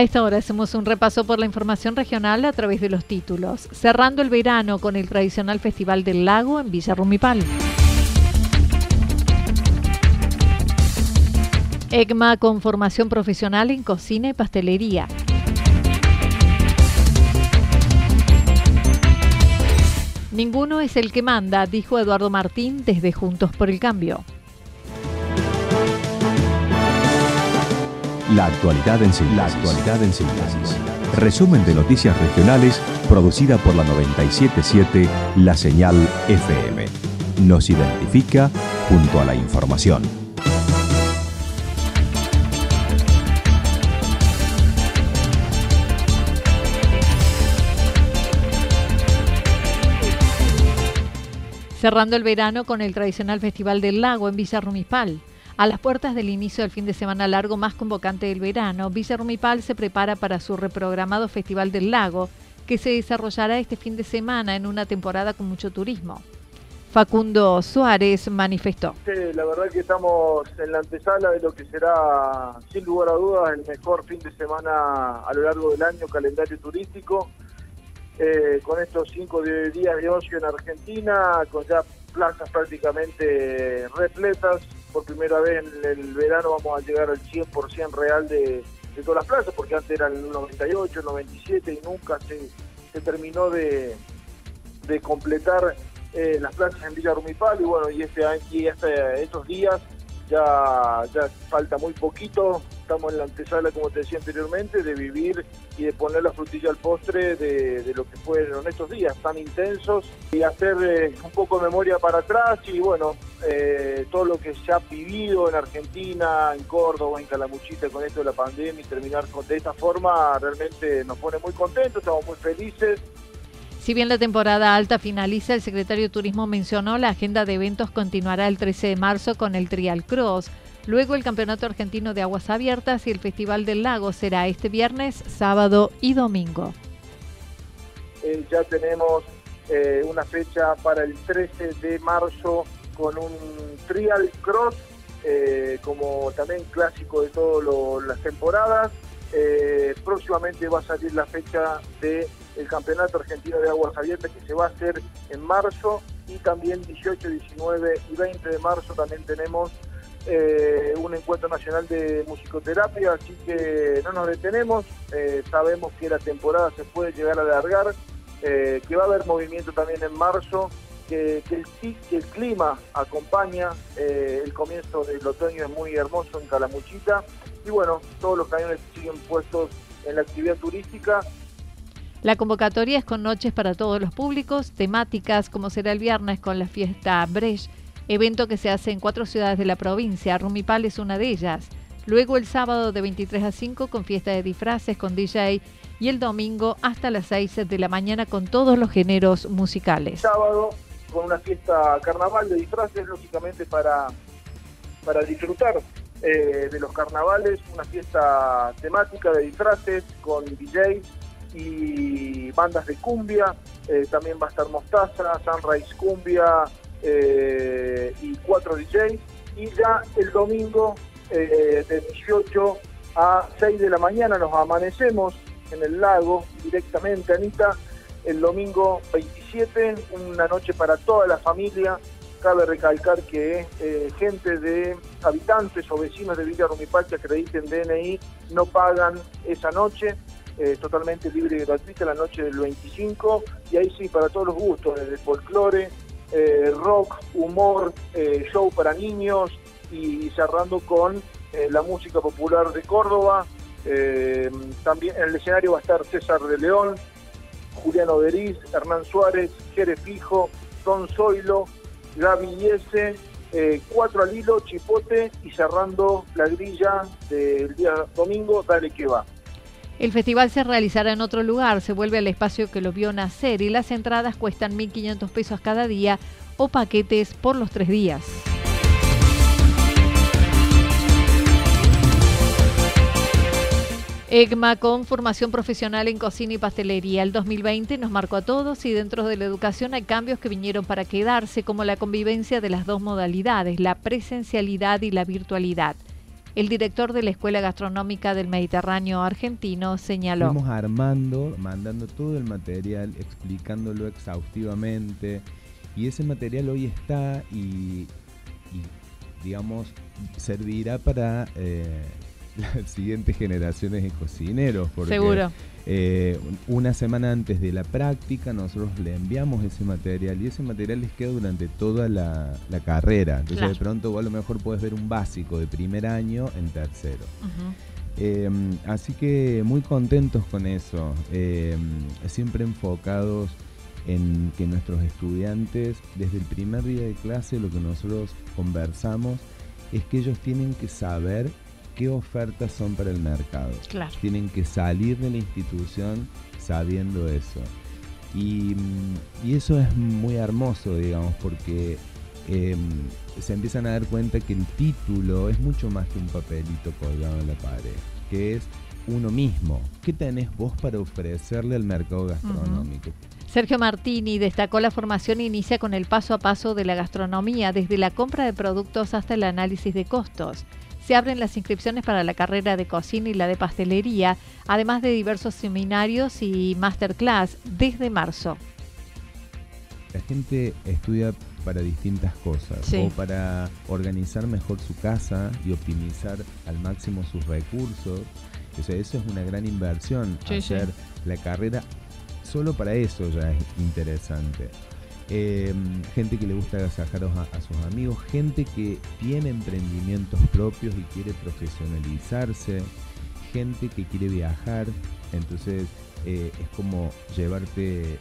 A esta hora hacemos un repaso por la información regional a través de los títulos, cerrando el verano con el tradicional Festival del Lago en Villa Rumipal. ECMA con formación profesional en cocina y pastelería. Ninguno es el que manda, dijo Eduardo Martín desde Juntos por el Cambio. La actualidad en síntesis. Resumen de noticias regionales producida por la 977 La Señal FM. Nos identifica junto a la información. Cerrando el verano con el tradicional Festival del Lago en Villa Rumispal. A las puertas del inicio del fin de semana largo más convocante del verano, Villa Rumipal se prepara para su reprogramado Festival del Lago, que se desarrollará este fin de semana en una temporada con mucho turismo. Facundo Suárez manifestó. La verdad que estamos en la antesala de lo que será, sin lugar a dudas, el mejor fin de semana a lo largo del año, calendario turístico, eh, con estos cinco días de ocio en Argentina, con ya plazas prácticamente repletas, por primera vez en el verano vamos a llegar al 100% real de, todas las plazas, porque antes eran el 98, el 97 y nunca se, terminó de, completar eh, las plazas en Villa Rumipal y bueno, y, este, y este, estos días ya, ya falta muy poquito, estamos en la antesala, como te decía anteriormente, de vivir y de poner la frutilla al postre de, lo que fueron estos días tan intensos y hacer eh, un poco de memoria para atrás y bueno, eh, todo lo que se ha vivido en Argentina, en Córdoba, en Calamuchita con esto de la pandemia y terminar de esta forma realmente nos pone muy contentos, estamos muy felices si bien la temporada alta finaliza, el secretario de Turismo mencionó la agenda de eventos continuará el 13 de marzo con el Trial Cross. Luego el Campeonato Argentino de Aguas Abiertas y el Festival del Lago será este viernes, sábado y domingo. Eh, ya tenemos eh, una fecha para el 13 de marzo con un Trial Cross, eh, como también clásico de todas las temporadas. próximamente va a salir la fecha de el Campeonato Argentino de Aguas Abiertas que se va a hacer en marzo y también 18, 19 y 20 de marzo también tenemos eh, un encuentro nacional de musicoterapia, así que no nos detenemos, eh, sabemos que la temporada se puede llegar a alargar, eh, que va a haber movimiento también en marzo, que, el, clima acompaña, el comienzo del otoño es muy hermoso en Calamuchita. Y bueno, todos los cañones siguen puestos en la actividad turística. La convocatoria es con noches para todos los públicos, temáticas como será el viernes con la fiesta Brecht, evento que se hace en cuatro ciudades de la provincia, Rumipal es una de ellas. Luego el sábado de 23 a 5 con fiesta de disfraces con DJ y el domingo hasta las 6 de la mañana con todos los géneros musicales. Sábado con una fiesta carnaval de disfraces, lógicamente para, para disfrutar eh, de los carnavales, una fiesta temática de disfraces con DJs y bandas de cumbia, eh, también va a estar Mostaza, Sunrise Cumbia eh, y cuatro DJs. Y ya el domingo eh, de 18 a 6 de la mañana nos amanecemos en el lago directamente, Anita, el domingo 27, una noche para toda la familia. Cabe recalcar que eh, gente de habitantes o vecinos de Villa Rumipal que acrediten DNI no pagan esa noche, eh, totalmente libre y gratuita la noche del 25, y ahí sí, para todos los gustos, desde folclore, eh, rock, humor, show para niños y cerrando con la música popular de Córdoba. también en el escenario va a estar César de León, Juliano Beriz, Hernán Suárez, Jerez Fijo, Don Zoilo, Gaby Yese, eh, cuatro al hilo, Chipote y cerrando la grilla del día domingo, Dale que va. El festival se realizará en otro lugar, se vuelve al espacio que lo vio nacer y las entradas cuestan 1.500 pesos cada día o paquetes por los tres días. EGMA con formación profesional en cocina y pastelería. El 2020 nos marcó a todos y dentro de la educación hay cambios que vinieron para quedarse, como la convivencia de las dos modalidades, la presencialidad y la virtualidad. El director de la Escuela Gastronómica del Mediterráneo Argentino señaló. Estamos armando, mandando todo el material, explicándolo exhaustivamente y ese material hoy está y, digamos, servirá para... Eh, las siguientes generaciones de cocineros. Porque, Seguro. Eh, una semana antes de la práctica nosotros le enviamos ese material y ese material les queda durante toda la, carrera. Entonces de pronto vos a lo mejor puedes ver un básico de primer año en tercero. Em, así que muy contentos con eso, em, siempre enfocados en que nuestros estudiantes, desde el primer día de clase, lo que nosotros conversamos es que ellos tienen que saber qué ofertas son para el mercado. Tienen que salir de la institución sabiendo eso. Y, eso es muy hermoso, digamos, porque em, se empiezan a dar cuenta que el título es mucho más que un papelito colgado en la pared, que es uno mismo. ¿Qué tenés vos para ofrecerle al mercado gastronómico? Sergio Martini destacó la formación inicia con el paso a paso de la gastronomía, desde la compra de productos hasta el análisis de costos se abren las inscripciones para la carrera de cocina y la de pastelería, además de diversos seminarios y masterclass desde marzo. La gente estudia para distintas cosas o para organizar mejor su casa y optimizar al máximo sus recursos. O sea, eso es una gran inversión. Hacer la carrera solo para eso ya es interesante. Em, gente que le gusta agasajar a, sus amigos, gente que tiene emprendimientos propios y quiere profesionalizarse, gente que quiere viajar, entonces eh, es como llevarte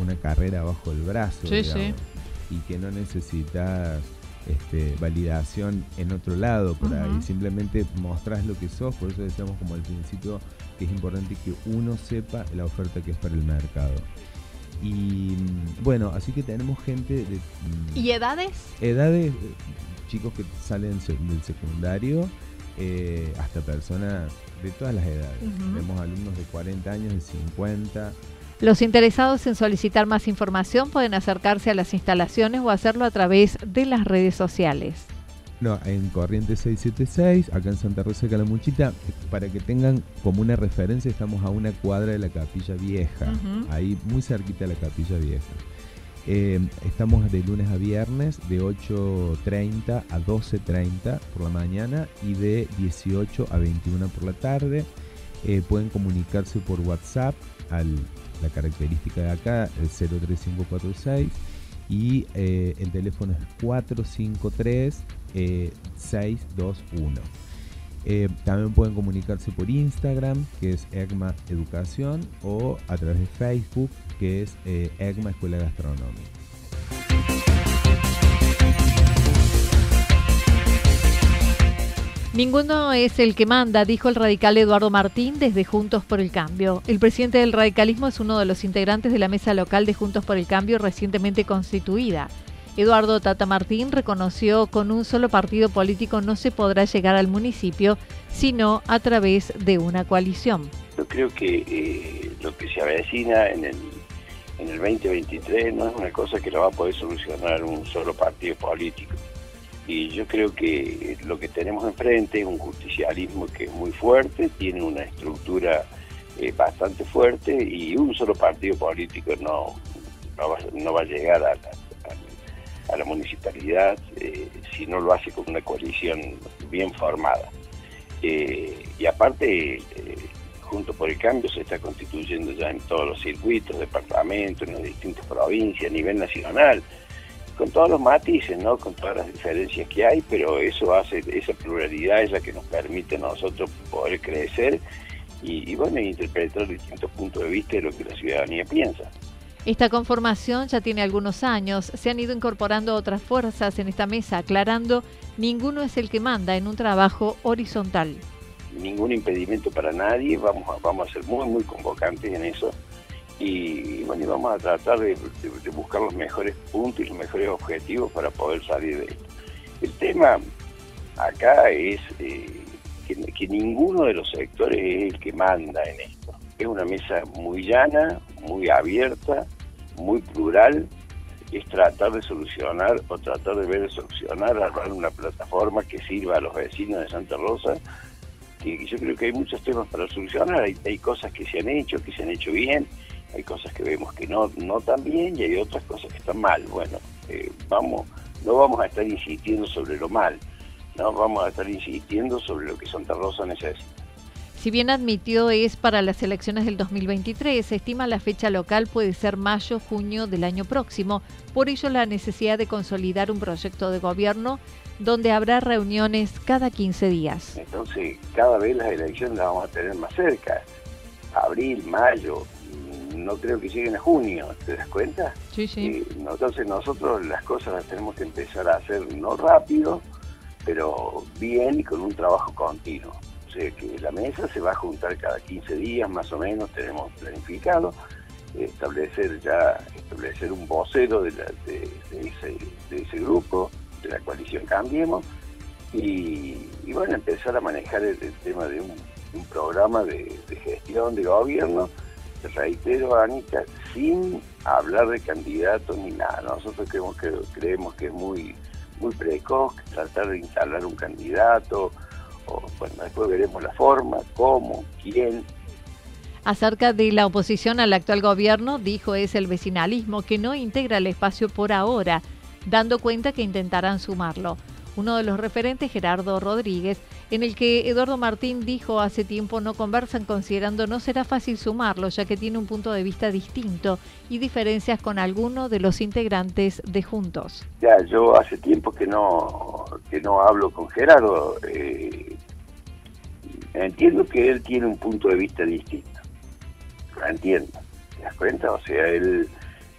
una, carrera bajo el brazo y que no necesitas este, validación en otro lado por ahí, simplemente mostrás lo que sos, por eso decíamos como al principio que es importante que uno sepa la oferta que es para el mercado. Y bueno, así que tenemos gente de... ¿Y edades? Edades, eh, chicos que salen del secundario, eh, hasta personas de todas las edades. Tenemos alumnos de 40 años, de 50. Los interesados en solicitar más información pueden acercarse a las instalaciones o hacerlo a través de las redes sociales. No, en Corriente 676, acá en Santa Rosa de Calamuchita, para que tengan como una referencia, estamos a una cuadra de la Capilla Vieja, ahí muy cerquita de la Capilla Vieja. Eh, estamos de lunes a viernes de 8.30 a 12.30 por la mañana y de 18 a 21 por la tarde. Eh, pueden comunicarse por WhatsApp a la característica de acá, el 03546 y eh, el teléfono es 453 621. Eh, también pueden comunicarse por Instagram, que es EGMA Educación, o a través de Facebook, que es eh, EGMA Escuela Gastronómica. Ninguno es el que manda, dijo el radical Eduardo Martín desde Juntos por el Cambio. El presidente del radicalismo es uno de los integrantes de la mesa local de Juntos por el Cambio recientemente constituida. Eduardo Tata Martín reconoció con un solo partido político no se podrá llegar al municipio, sino a través de una coalición. Yo creo que eh, lo que se avecina en el, en el 2023 no es una cosa que lo va a poder solucionar un solo partido político. Y yo creo que lo que tenemos enfrente es un justicialismo que es muy fuerte, tiene una estructura eh, bastante fuerte y un solo partido político no, no, va, a llegar a la, municipalidad eh, si no lo hace con una coalición bien formada. Eh, y aparte, junto por el cambio se está constituyendo ya en todos los circuitos, departamentos, en las distintas provincias, a nivel nacional con todos los matices, ¿no? Con todas las diferencias que hay, pero eso hace, esa pluralidad es la que nos permite a nosotros poder crecer y, bueno, interpretar distintos puntos de vista de lo que la ciudadanía piensa. Esta conformación ya tiene algunos años, se han ido incorporando otras fuerzas en esta mesa, aclarando, ninguno es el que manda en un trabajo horizontal. Ningún impedimento para nadie, vamos a, vamos a ser muy, muy convocantes en eso y bueno, vamos a tratar de, buscar los mejores puntos y los mejores objetivos para poder salir de esto. El tema acá es eh, que, ninguno de los sectores es el que manda en esto. Es una mesa muy llana, muy abierta, muy plural. Es tratar de solucionar o tratar de ver de solucionar, armar una plataforma que sirva a los vecinos de Santa Rosa. Que, yo creo que hay muchos temas para solucionar. Hay, hay cosas que se han hecho, que se han hecho bien hay cosas que vemos que no, no tan bien y hay otras cosas que están mal. Bueno, eh, vamos, no vamos a estar insistiendo sobre lo mal, no vamos a estar insistiendo sobre lo que Santa Rosa necesita. Si bien admitió es para las elecciones del 2023, se estima la fecha local puede ser mayo-junio del año próximo. Por ello, la necesidad de consolidar un proyecto de gobierno donde habrá reuniones cada 15 días. Entonces, cada vez las elecciones las vamos a tener más cerca. Abril, mayo, no creo que lleguen a junio, ¿te das cuenta? Sí, sí. entonces nosotros las cosas las tenemos que empezar a hacer no rápido, pero bien y con un trabajo continuo. O sea que la mesa se va a juntar cada 15 días más o menos, tenemos planificado, establecer ya, establecer un vocero de, ese, grupo, de la coalición Cambiemos, y, bueno, empezar a manejar el, tema de un, programa de gestión de gobierno reitero, Anita, sin hablar de candidatos ni nada. Nosotros creemos que, creemos que es muy, muy precoz tratar de instalar un candidato, o bueno, después veremos la forma, cómo, quién. Acerca de la oposición al actual gobierno, dijo es el vecinalismo que no integra el espacio por ahora, dando cuenta que intentarán sumarlo uno de los referentes, Gerardo Rodríguez, en el que Eduardo Martín dijo hace tiempo no conversan considerando no será fácil sumarlo, ya que tiene un punto de vista distinto y diferencias con alguno de los integrantes de Juntos. Ya, yo hace tiempo que no, que no hablo con Gerardo. Eh, entiendo que él tiene un punto de vista distinto. Lo entiendo. ¿Te das cuenta? O sea, él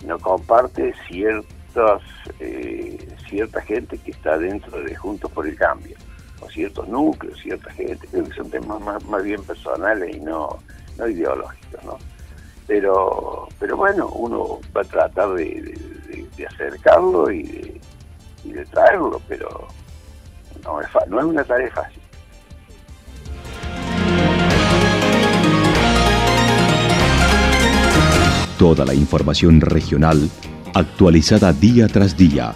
no comparte ciertas... Eh, cierta gente que está dentro de Juntos por el Cambio, o ciertos núcleos, cierta gente, creo que son temas más, bien personales y no, no ideológicos, ¿no? Pero, pero bueno, uno va a tratar de, acercarlo y de, y de, traerlo, pero no es, no es una tarea fácil. Toda la información regional actualizada día tras día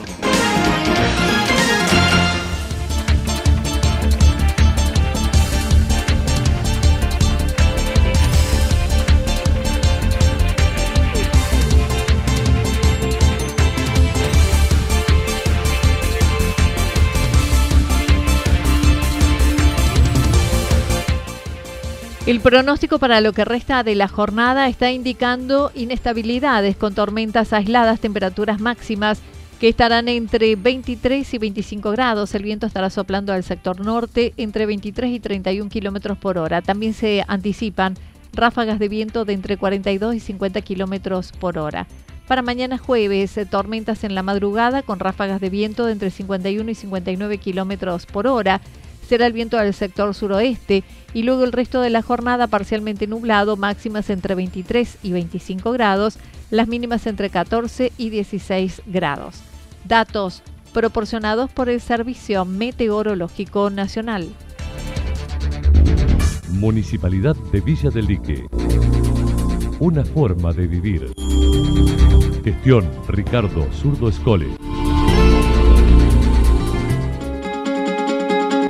El pronóstico para lo que resta de la jornada está indicando inestabilidades con tormentas aisladas, temperaturas máximas que estarán entre 23 y 25 grados. El viento estará soplando al sector norte entre 23 y 31 kilómetros por hora. También se anticipan ráfagas de viento de entre 42 y 50 kilómetros por hora. Para mañana jueves, tormentas en la madrugada con ráfagas de viento de entre 51 y 59 kilómetros por hora será el viento del sector suroeste y luego el resto de la jornada parcialmente nublado, máximas entre 23 y 25 grados, las mínimas entre 14 y 16 grados. Datos proporcionados por el Servicio Meteorológico Nacional. Municipalidad de Villa del Lique. Una forma de vivir. Gestión Ricardo Zurdo Escole.